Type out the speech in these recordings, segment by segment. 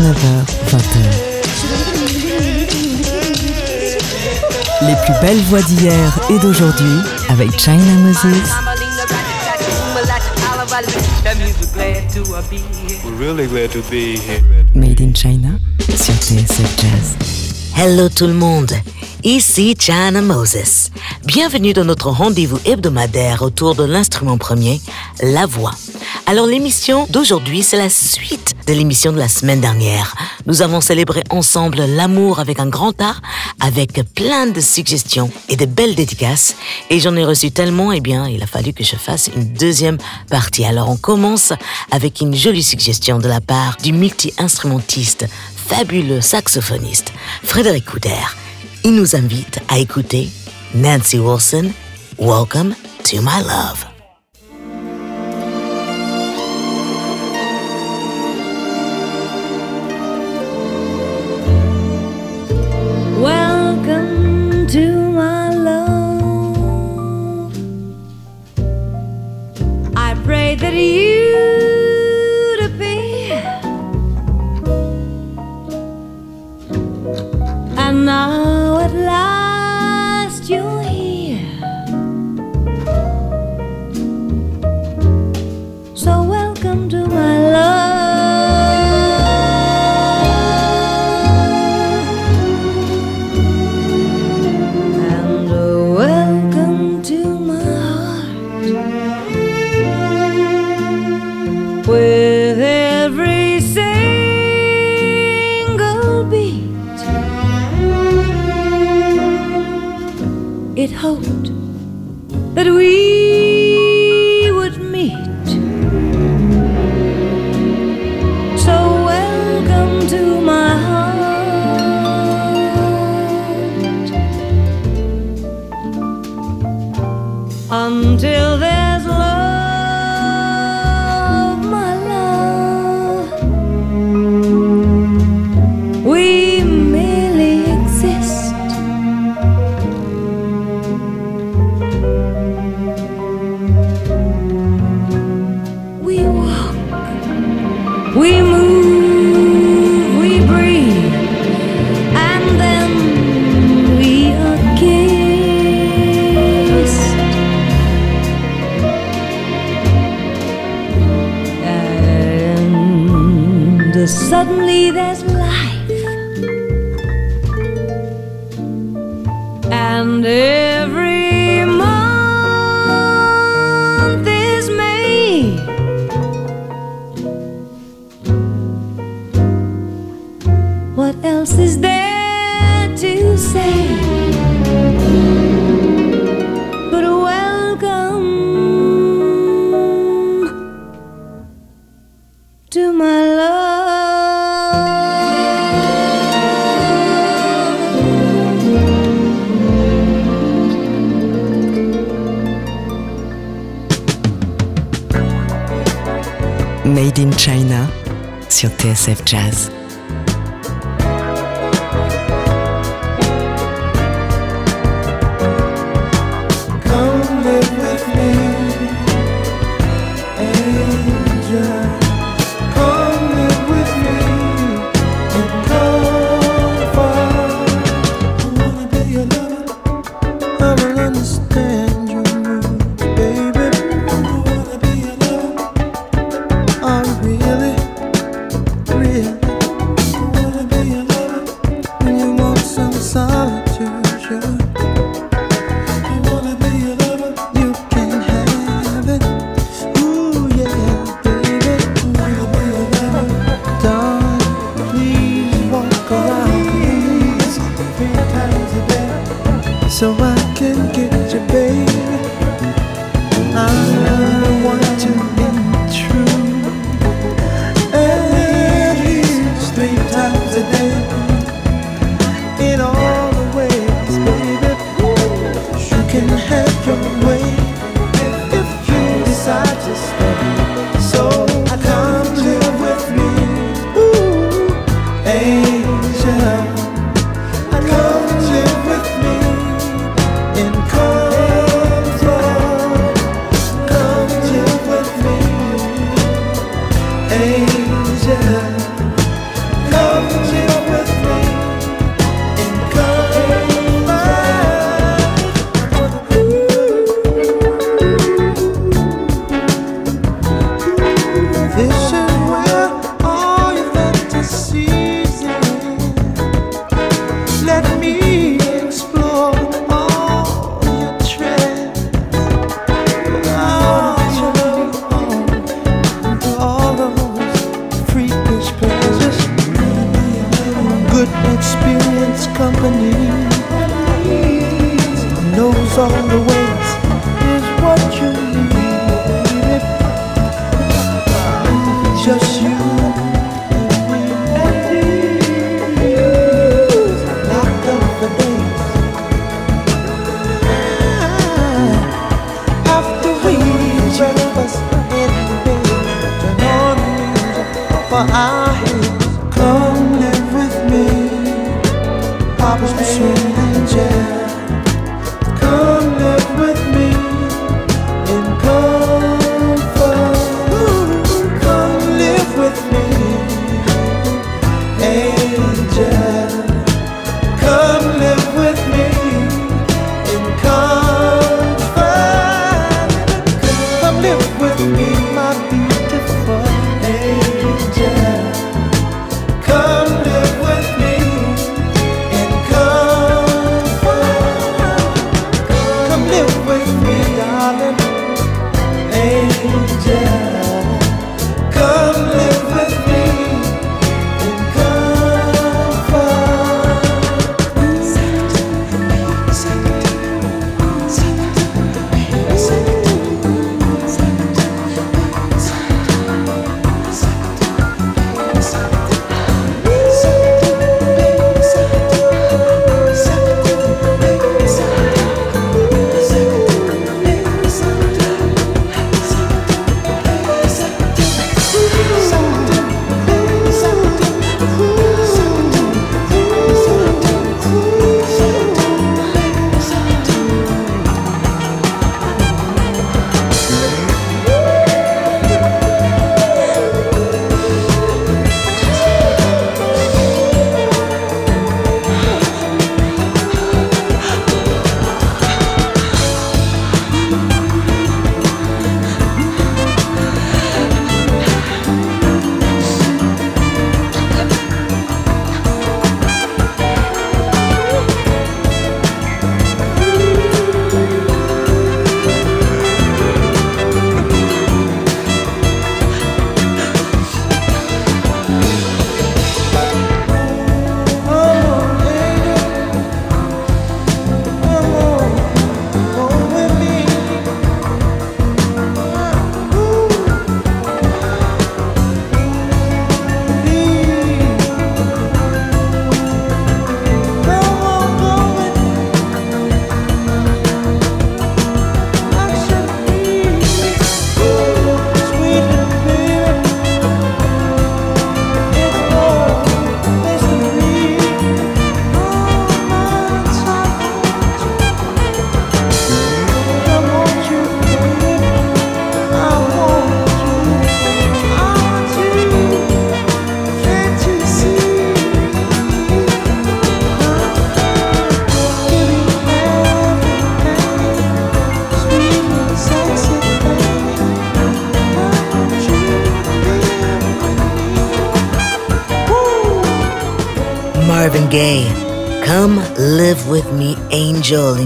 19h, 20h. Les plus belles voix d'hier et d'aujourd'hui avec China Moses. Made in China sur TSF Jazz. Hello tout le monde, ici China Moses. Bienvenue dans notre rendez-vous hebdomadaire autour de l'instrument premier, la voix. Alors l'émission d'aujourd'hui, c'est la suite de l'émission de la semaine dernière. Nous avons célébré ensemble l'amour avec un grand art, avec plein de suggestions et de belles dédicaces. Et j'en ai reçu tellement, eh bien, il a fallu que je fasse une deuxième partie. Alors on commence avec une jolie suggestion de la part du multi-instrumentiste, fabuleux saxophoniste, Frédéric Couder. Il nous invite à écouter Nancy Wilson, Welcome to My Love. TSF Jazz.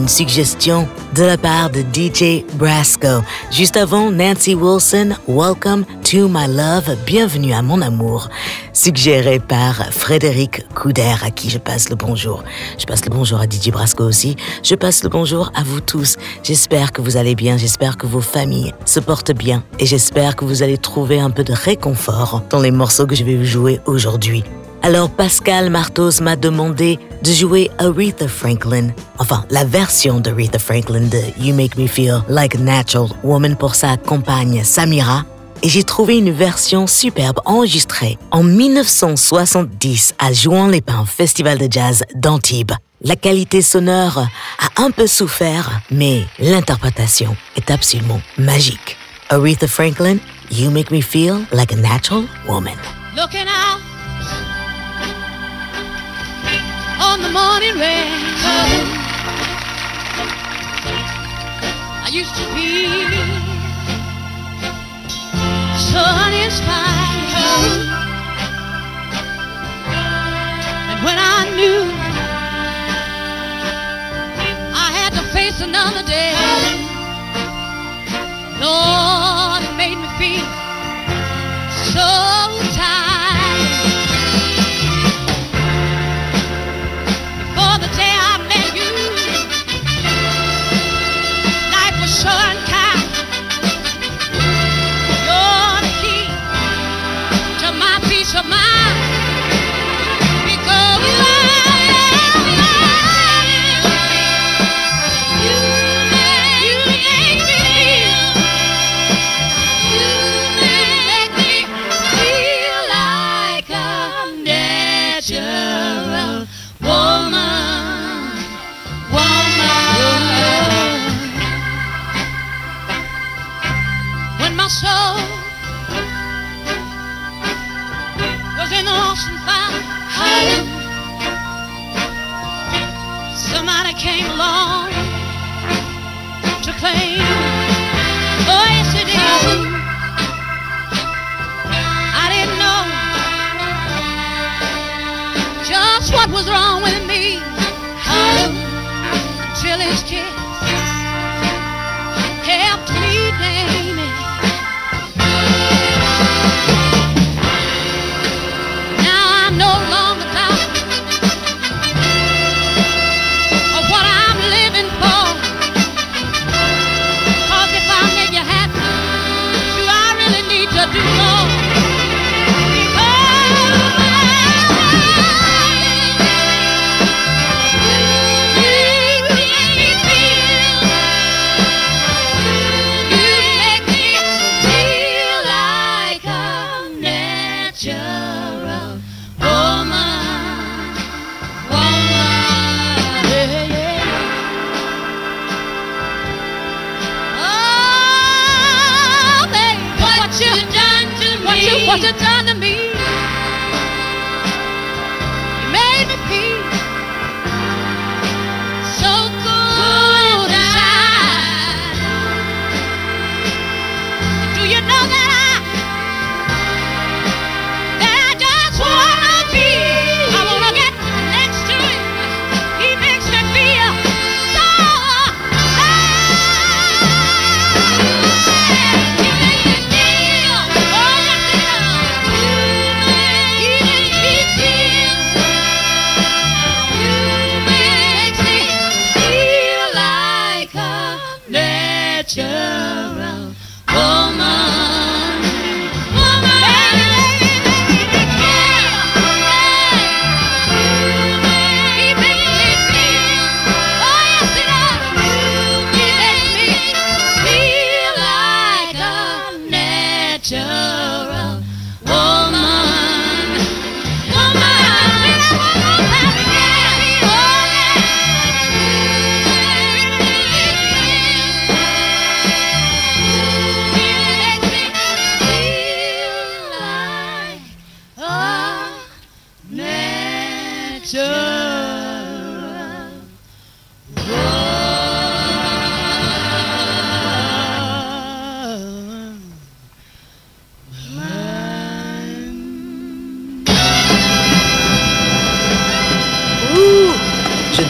Suggestion de la part de DJ Brasco. Juste avant, Nancy Wilson, Welcome to My Love, Bienvenue à mon amour, suggéré par Frédéric Couder, à qui je passe le bonjour. Je passe le bonjour à DJ Brasco aussi. Je passe le bonjour à vous tous. J'espère que vous allez bien, j'espère que vos familles se portent bien et j'espère que vous allez trouver un peu de réconfort dans les morceaux que je vais vous jouer aujourd'hui. Alors Pascal Martos m'a demandé de jouer Aretha Franklin, enfin la version d'Aretha Franklin de You Make Me Feel Like a Natural Woman pour sa compagne Samira. Et j'ai trouvé une version superbe enregistrée en 1970 à Jouan-les-Pins Festival de Jazz d'Antibes. La qualité sonore a un peu souffert, mais l'interprétation est absolument magique. Aretha Franklin, You Make Me Feel Like a Natural Woman. on the morning rain, I used to be so uninspired. And when I knew I had to face another day, Lord, it made me feel so tired. What you, what you done to me?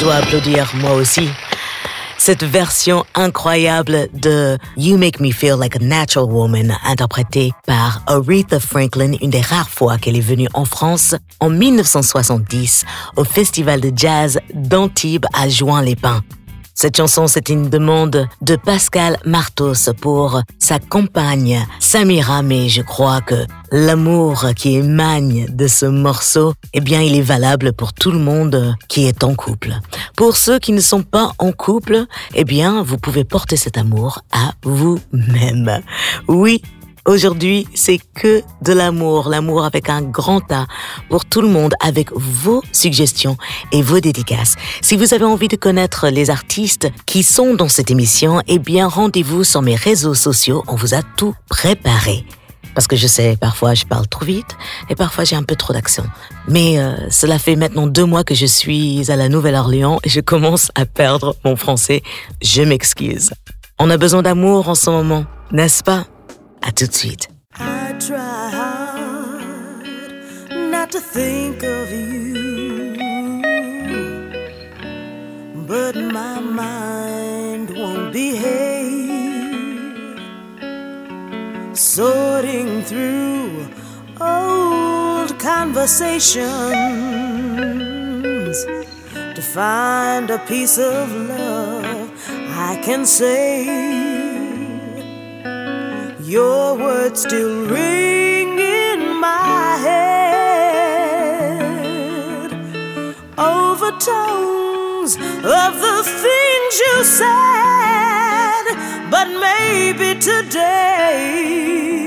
Dois applaudir moi aussi. Cette version incroyable de You Make Me Feel Like a Natural Woman, interprétée par Aretha Franklin, une des rares fois qu'elle est venue en France en 1970 au Festival de jazz d'Antibes à Juan-les-Pins. Cette chanson, c'est une demande de Pascal Martos pour sa compagne Samira, mais je crois que l'amour qui émane de ce morceau, eh bien, il est valable pour tout le monde qui est en couple. Pour ceux qui ne sont pas en couple, eh bien, vous pouvez porter cet amour à vous-même. Oui, Aujourd'hui, c'est que de l'amour, l'amour avec un grand A pour tout le monde, avec vos suggestions et vos dédicaces. Si vous avez envie de connaître les artistes qui sont dans cette émission, eh bien, rendez-vous sur mes réseaux sociaux. On vous a tout préparé. Parce que je sais, parfois je parle trop vite et parfois j'ai un peu trop d'accent. Mais euh, cela fait maintenant deux mois que je suis à la Nouvelle-Orléans et je commence à perdre mon français. Je m'excuse. On a besoin d'amour en ce moment, n'est-ce pas? À tout de suite. I try hard not to think of you, but my mind won't behave, sorting through old conversations to find a piece of love I can say. Your words still ring in my head. Over tones of the things you said, but maybe today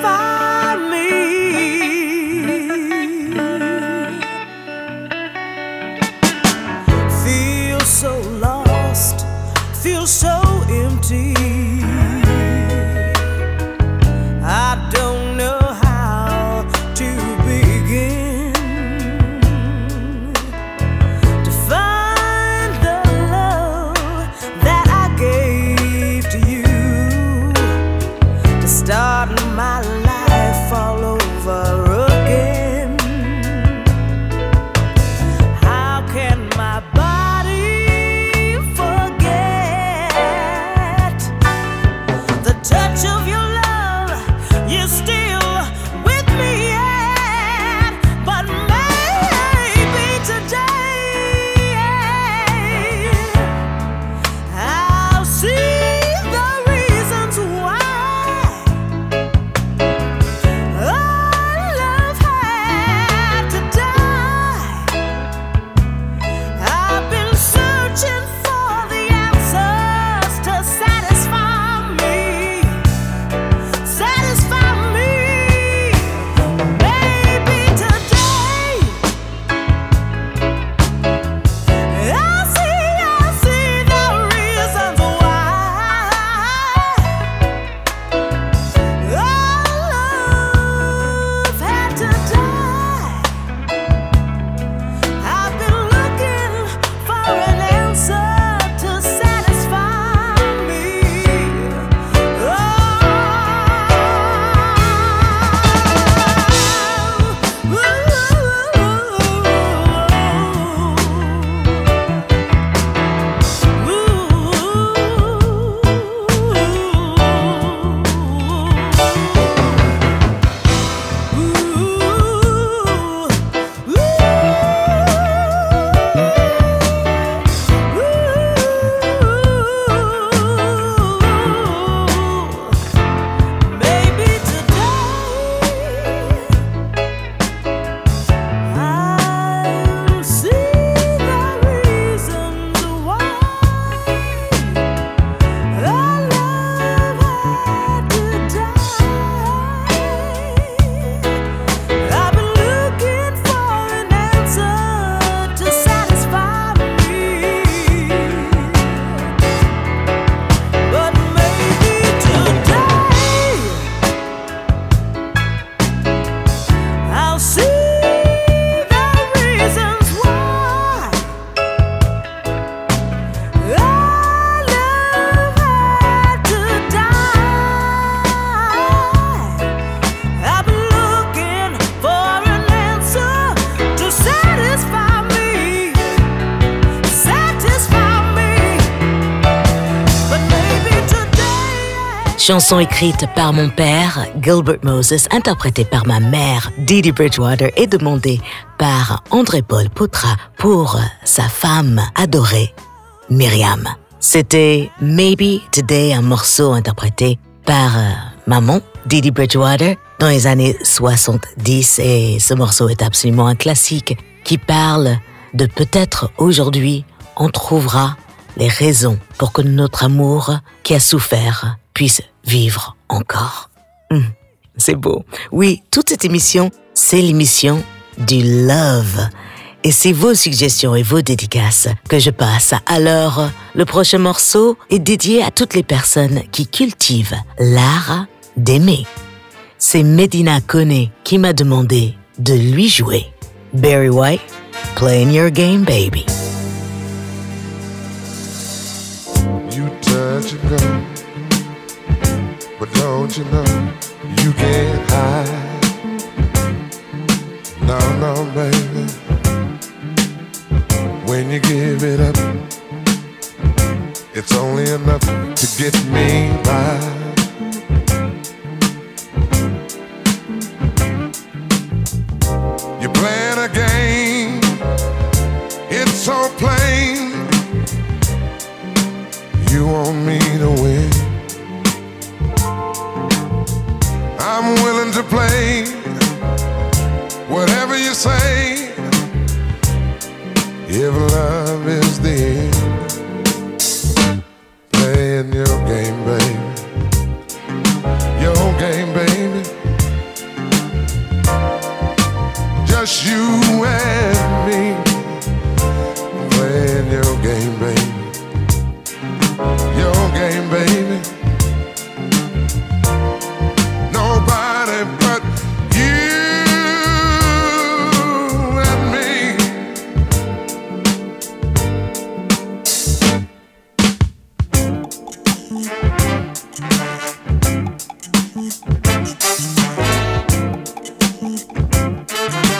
fire. Chanson écrite par mon père, Gilbert Moses, interprétée par ma mère, Didi Bridgewater, et demandée par André-Paul Potra pour sa femme adorée, Myriam. C'était Maybe Today, un morceau interprété par euh, maman, Didi Bridgewater, dans les années 70, et ce morceau est absolument un classique qui parle de peut-être aujourd'hui on trouvera les raisons pour que notre amour qui a souffert puisse vivre encore. Hmm, c'est beau. Oui, toute cette émission, c'est l'émission du love. Et c'est vos suggestions et vos dédicaces que je passe. Alors, le prochain morceau est dédié à toutes les personnes qui cultivent l'art d'aimer. C'est Medina Kone qui m'a demandé de lui jouer. Barry White, playing your game, baby. You touch a. But don't you know you can't hide? No, no, baby. When you give it up, it's only enough to get me by. You're playing a game, it's so plain. You want me to win. plane. Bye.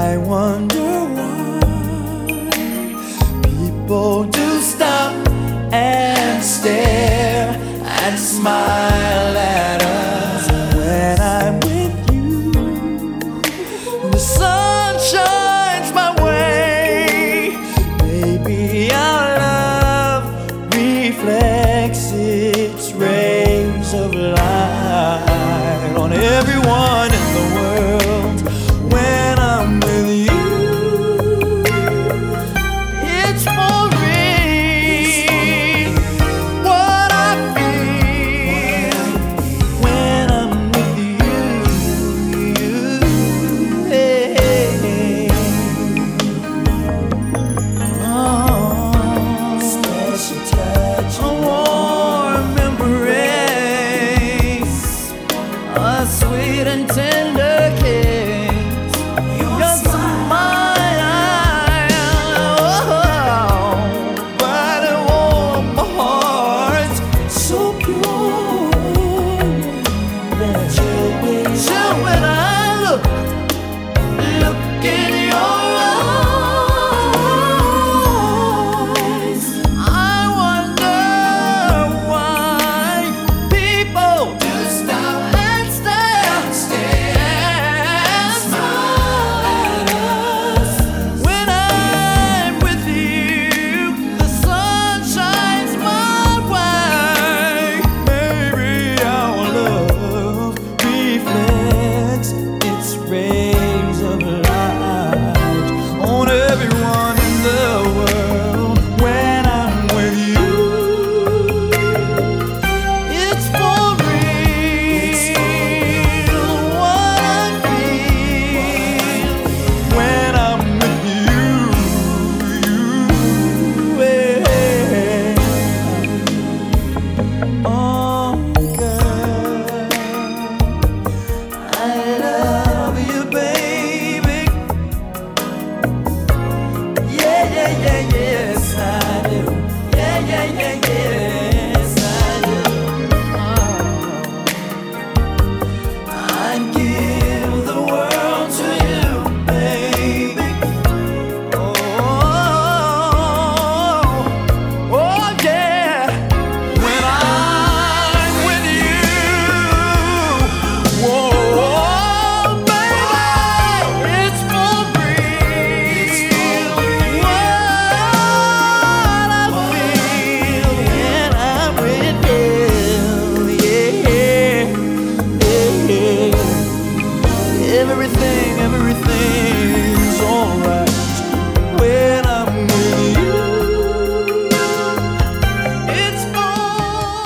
I wonder why people do stop and stare and smile.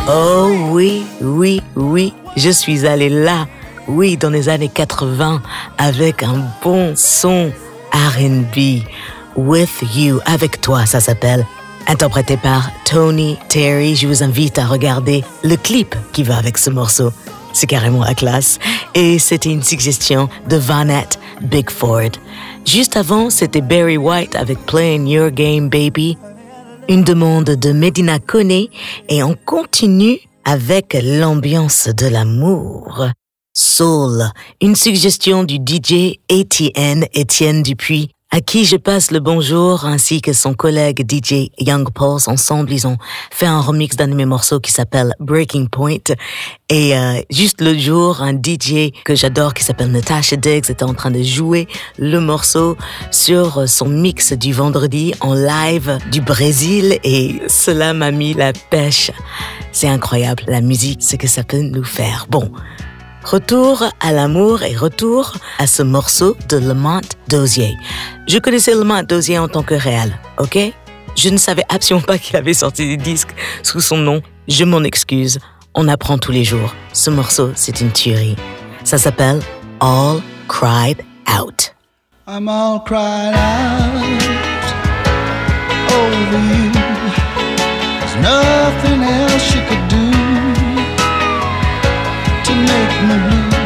Oh oui, oui, oui, je suis allée là, oui, dans les années 80, avec un bon son RB. With You, avec toi, ça s'appelle. Interprété par Tony Terry, je vous invite à regarder le clip qui va avec ce morceau. C'est carrément la classe. Et c'était une suggestion de Vanette Bigford. Juste avant, c'était Barry White avec Playing Your Game Baby. Une demande de Medina Kone et on continue avec l'ambiance de l'amour. Soul, une suggestion du DJ ATN Étienne Dupuis à qui je passe le bonjour, ainsi que son collègue DJ Young Pulse. Ensemble, ils ont fait un remix d'un de mes morceaux qui s'appelle Breaking Point. Et euh, juste le jour, un DJ que j'adore qui s'appelle Natasha Diggs était en train de jouer le morceau sur son mix du vendredi en live du Brésil et cela m'a mis la pêche. C'est incroyable, la musique, ce que ça peut nous faire. Bon, Retour à l'amour et retour à ce morceau de Lamont Dozier. Je connaissais Lamont Dozier en tant que réel, ok? Je ne savais absolument pas qu'il avait sorti des disques sous son nom. Je m'en excuse. On apprend tous les jours. Ce morceau, c'est une tuerie. Ça s'appelle All Cried Out. I'm all cried out over you. There's nothing else you could do to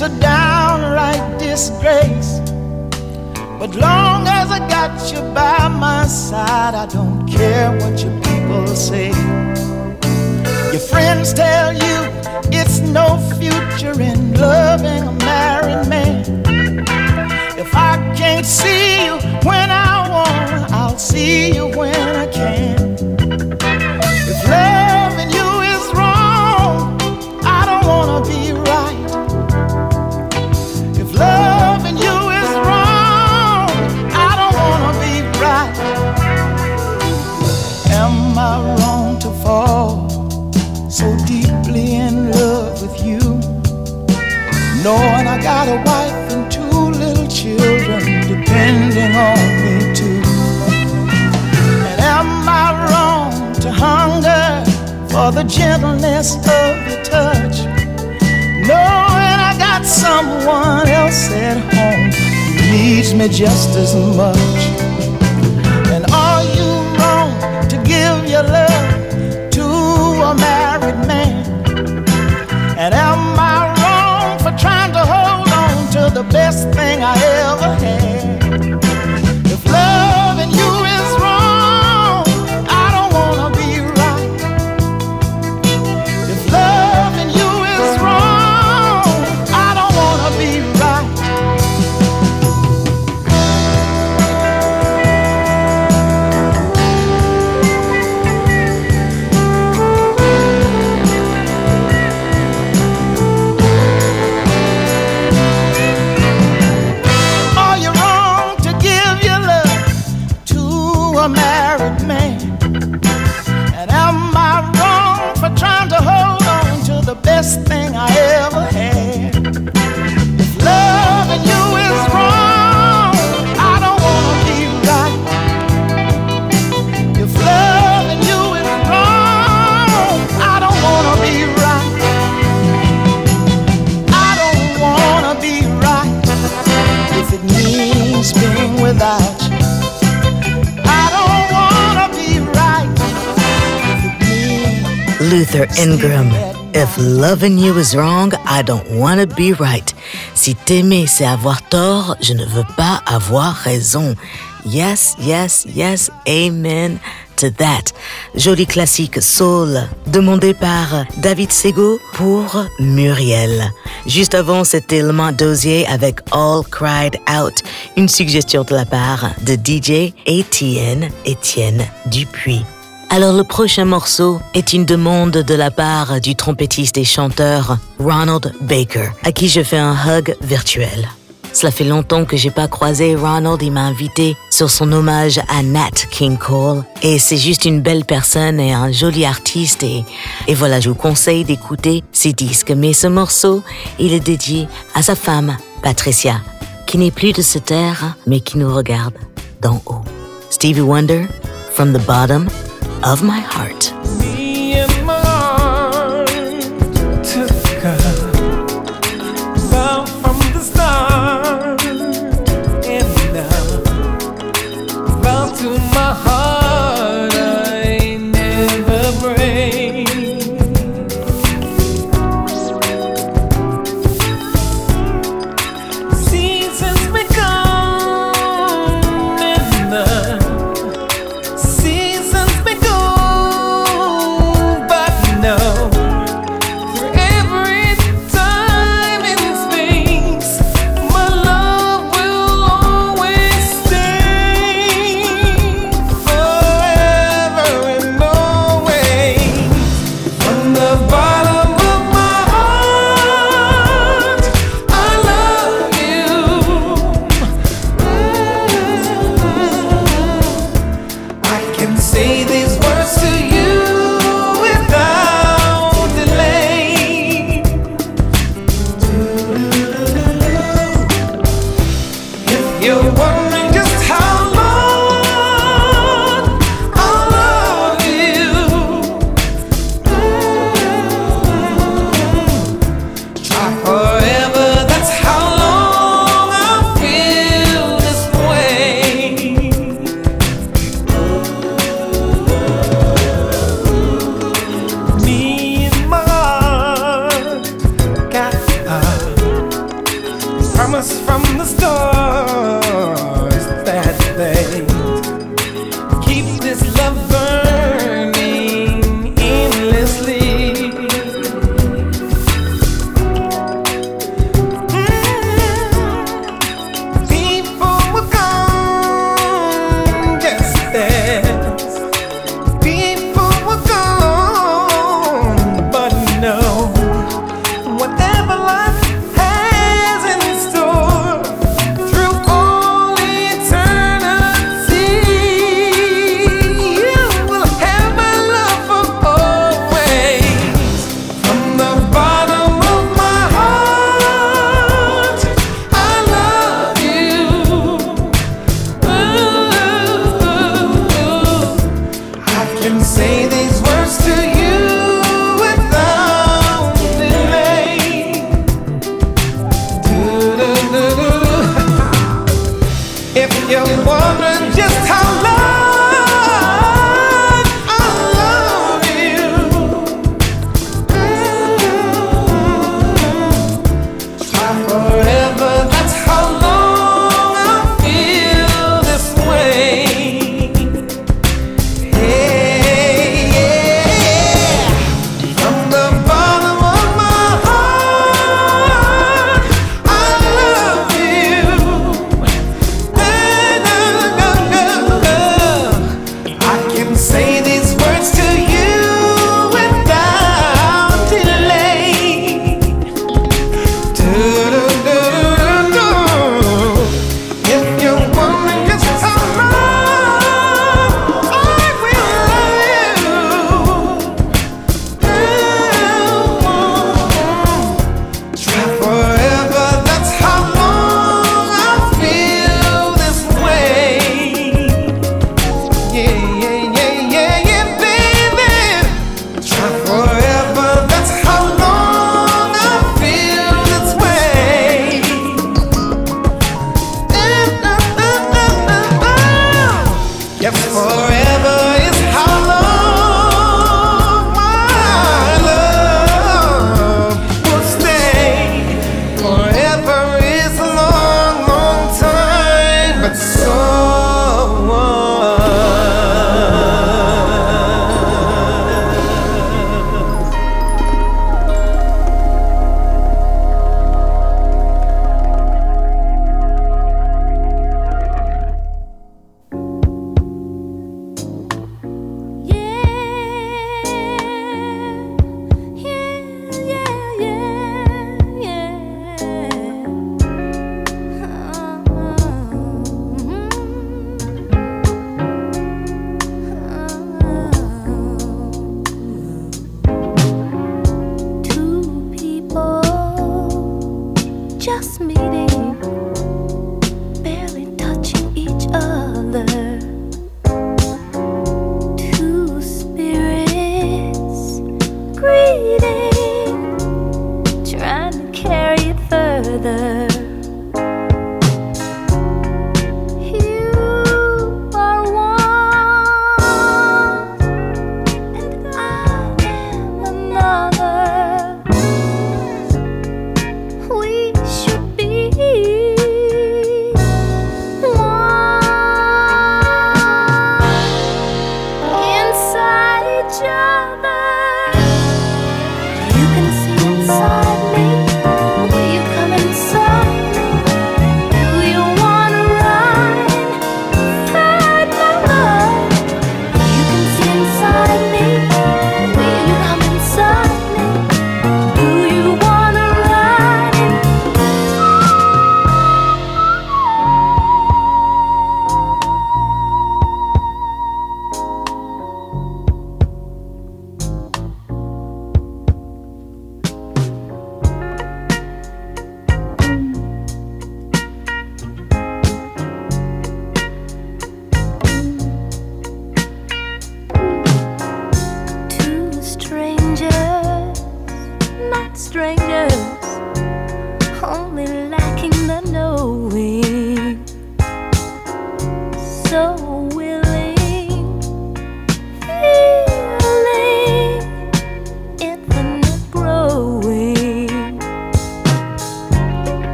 it's a downright disgrace. But long as I got you by my side, I don't care what your people say. Your friends tell you it's no future in loving a married man. If I can't see you when I want, I'll see you when I can. I got a wife and two little children depending on me too. And am I wrong to hunger for the gentleness of your touch? Knowing I got someone else at home who needs me just as much. Loving you is wrong, I don't wanna be right. Si t'aimer c'est avoir tort, je ne veux pas avoir raison. Yes, yes, yes, amen to that. Joli classique soul, demandé par David Sego pour Muriel. Juste avant, c'était Lamont Dozier avec All Cried Out, une suggestion de la part de DJ Étienne Étienne Dupuis. Alors le prochain morceau est une demande de la part du trompettiste et chanteur Ronald Baker, à qui je fais un hug virtuel. Cela fait longtemps que j'ai pas croisé Ronald, il m'a invité sur son hommage à Nat King Cole et c'est juste une belle personne et un joli artiste et, et voilà, je vous conseille d'écouter ses disques. Mais ce morceau, il est dédié à sa femme, Patricia, qui n'est plus de cette terre mais qui nous regarde d'en haut. Stevie Wonder, From the Bottom of My Heart. say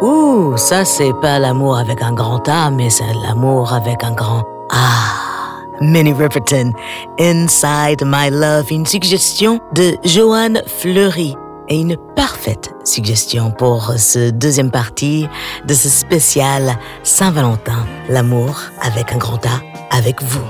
Ouh, ça, c'est pas l'amour avec un grand A, mais c'est l'amour avec un grand Minnie Riperton, Inside My Love, une suggestion de Joanne Fleury et une parfaite suggestion pour ce deuxième partie de ce spécial Saint-Valentin, l'amour avec un grand A, avec vous.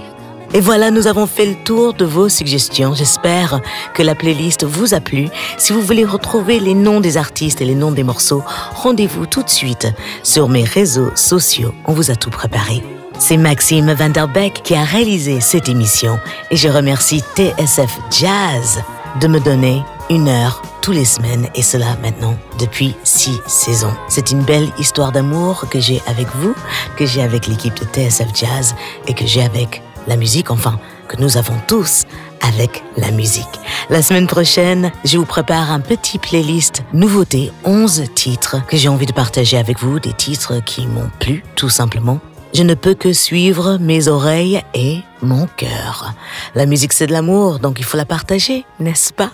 Et voilà, nous avons fait le tour de vos suggestions. J'espère que la playlist vous a plu. Si vous voulez retrouver les noms des artistes et les noms des morceaux, rendez-vous tout de suite sur mes réseaux sociaux. On vous a tout préparé. C'est Maxime Vanderbeck qui a réalisé cette émission et je remercie TSF Jazz de me donner une heure tous les semaines et cela maintenant depuis six saisons. C'est une belle histoire d'amour que j'ai avec vous, que j'ai avec l'équipe de TSF Jazz et que j'ai avec la musique, enfin, que nous avons tous avec la musique. La semaine prochaine, je vous prépare un petit playlist nouveautés, 11 titres que j'ai envie de partager avec vous, des titres qui m'ont plu tout simplement. Je ne peux que suivre mes oreilles et mon cœur. La musique c'est de l'amour, donc il faut la partager, n'est-ce pas?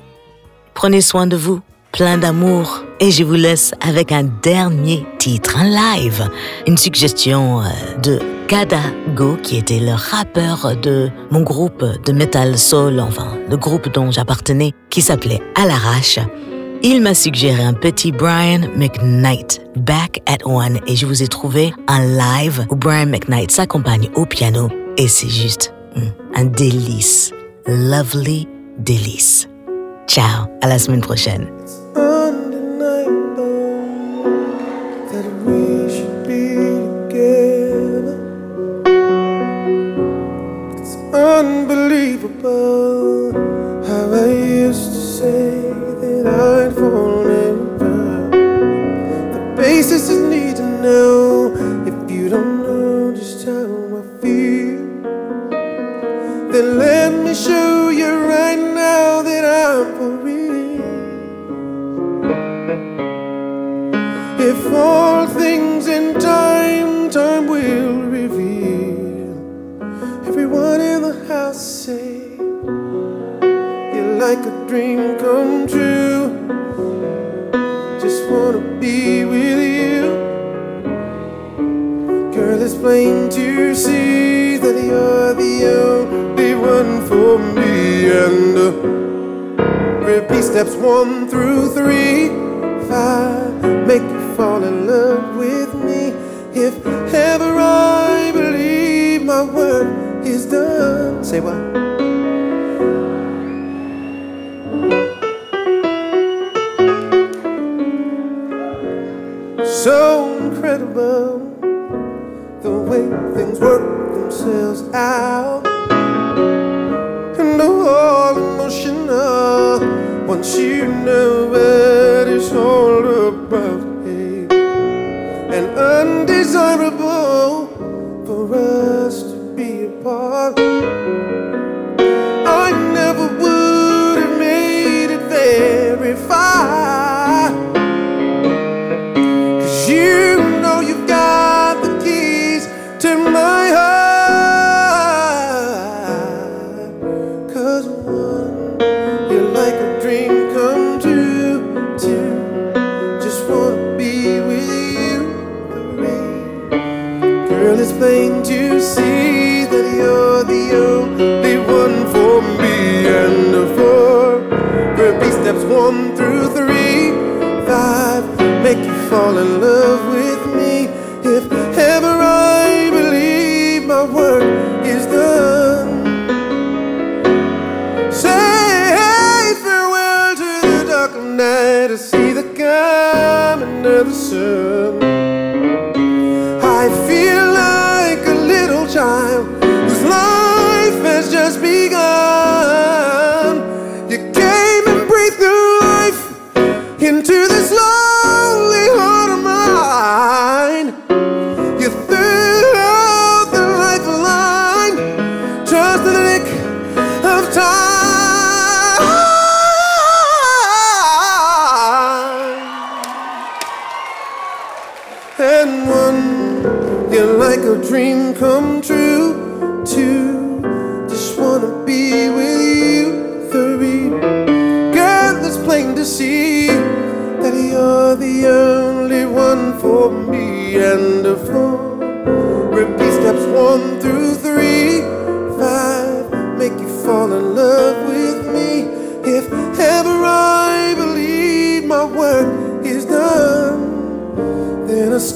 Prenez soin de vous, plein d'amour. Et je vous laisse avec un dernier titre, un live. Une suggestion euh, de Kadago, qui était le rappeur de mon groupe de metal soul, enfin, le groupe dont j'appartenais, qui s'appelait À l'arrache. Il m'a suggéré un petit Brian McKnight, Back at One, et je vous ai trouvé un live où Brian McKnight s'accompagne au piano, et c'est juste mm, un délice. Lovely délice. Ciao, à la semaine prochaine. Dream come true. Just wanna be with you. Girl, it's plain to see that you're the only one for me. And uh, repeat steps one through three, five, make you fall in love with me. If ever I believe my work is done, say what? So incredible the way things work themselves out. And all emotional once you know what it's all about. Hey. And undesirable for us to be apart.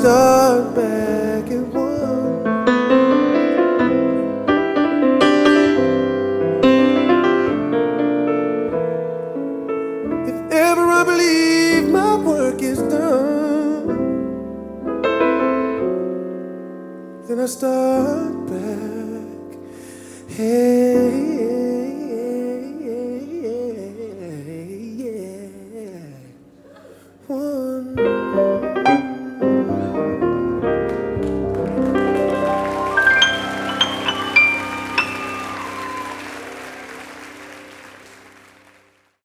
love.